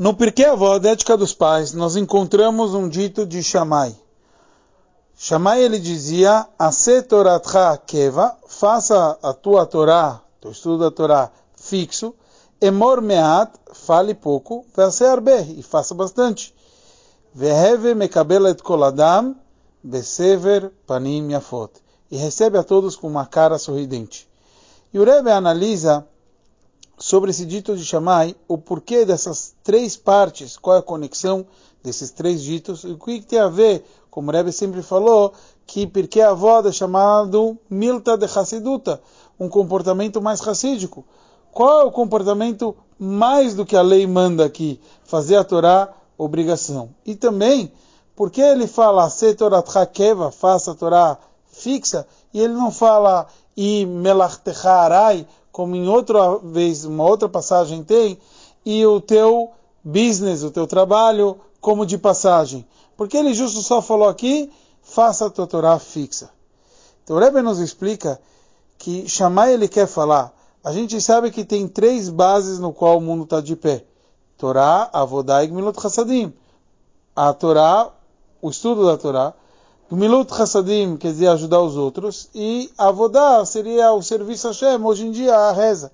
No Pirkei Avó, Ética dos Pais, nós encontramos um dito de Shammai. Shammai ele dizia, Ase Toratcha Keva, faça a tua Torá, teu estudo da Torá fixo, Emor Meat, fale pouco, Vase Arbe, e faça bastante. Veheve Mekabelet Koladam, Besever Panim Yafot, e recebe a todos com uma cara sorridente. E o Rebbe analisa sobre esse dito de Shammai, o porquê dessas três partes, qual é a conexão desses três ditos, e o que tem a ver, como o Rebbe sempre falou, que porque a avó é chamado Milta de Hassiduta, um comportamento mais racídico. Qual é o comportamento mais do que a lei manda aqui? Fazer a Torá obrigação. E também, porque ele fala Se Torah Keva, faça a Torá fixa, e ele não fala I Melachtecha Arai, como em outra vez, uma outra passagem tem, e o teu business, o teu trabalho, como de passagem. Porque ele justo só falou aqui, faça a tua Torá fixa. Então o Rebbe nos explica que chamar ele quer falar. A gente sabe que tem três bases no qual o mundo está de pé. Torá, Avodá e Gmilut Hassadim. A Torá, o estudo da Torá, Gmilut Hassadim quer dizer ajudar os outros, e Avodá seria o serviço a Hashem, hoje em dia a reza.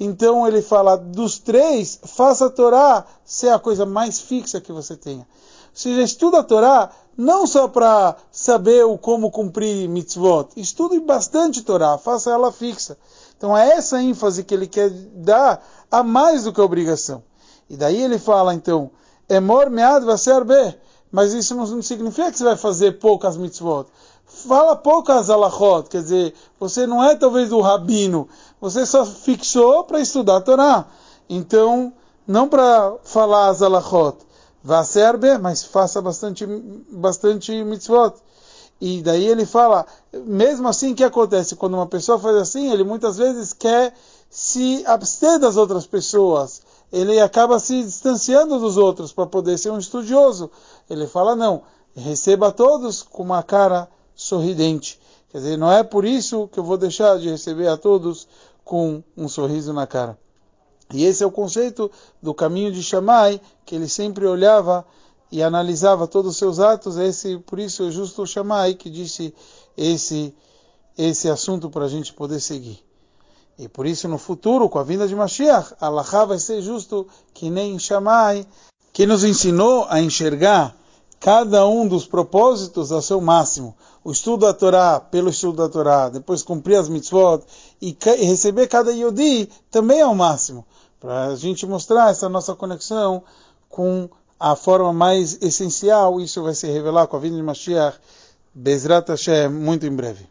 Então ele fala, dos três, faça a Torá ser a coisa mais fixa que você tenha. Ou seja, estuda a Torá não só para saber o como cumprir mitzvot, estude bastante Torá, faça ela fixa. Então é essa ênfase que ele quer dar a mais do que a obrigação. E daí ele fala então, Emor mead vai ser bem mas isso não significa que você vai fazer poucas mitzvot. Fala poucas alachot, quer dizer, você não é talvez o rabino, você só fixou para estudar a Torá. Então, não para falar as alachot. Vá ser bem, mas faça bastante, bastante mitzvot. E daí ele fala, mesmo assim, o que acontece? Quando uma pessoa faz assim, ele muitas vezes quer se abster das outras pessoas ele acaba se distanciando dos outros para poder ser um estudioso. Ele fala, não, receba todos com uma cara sorridente. Quer dizer, não é por isso que eu vou deixar de receber a todos com um sorriso na cara. E esse é o conceito do caminho de Shammai, que ele sempre olhava e analisava todos os seus atos. Esse, por isso é justo Shammai que disse esse, esse assunto para a gente poder seguir. E por isso no futuro, com a vinda de Mashiach, Allah vai ser justo que nem Shammai, que nos ensinou a enxergar cada um dos propósitos ao seu máximo. O estudo da Torá, pelo estudo da Torá, depois cumprir as mitzvot e receber cada Yodi também é o máximo. Para a gente mostrar essa nossa conexão com a forma mais essencial, isso vai se revelar com a vinda de Mashiach, Bezrat Hashem, muito em breve.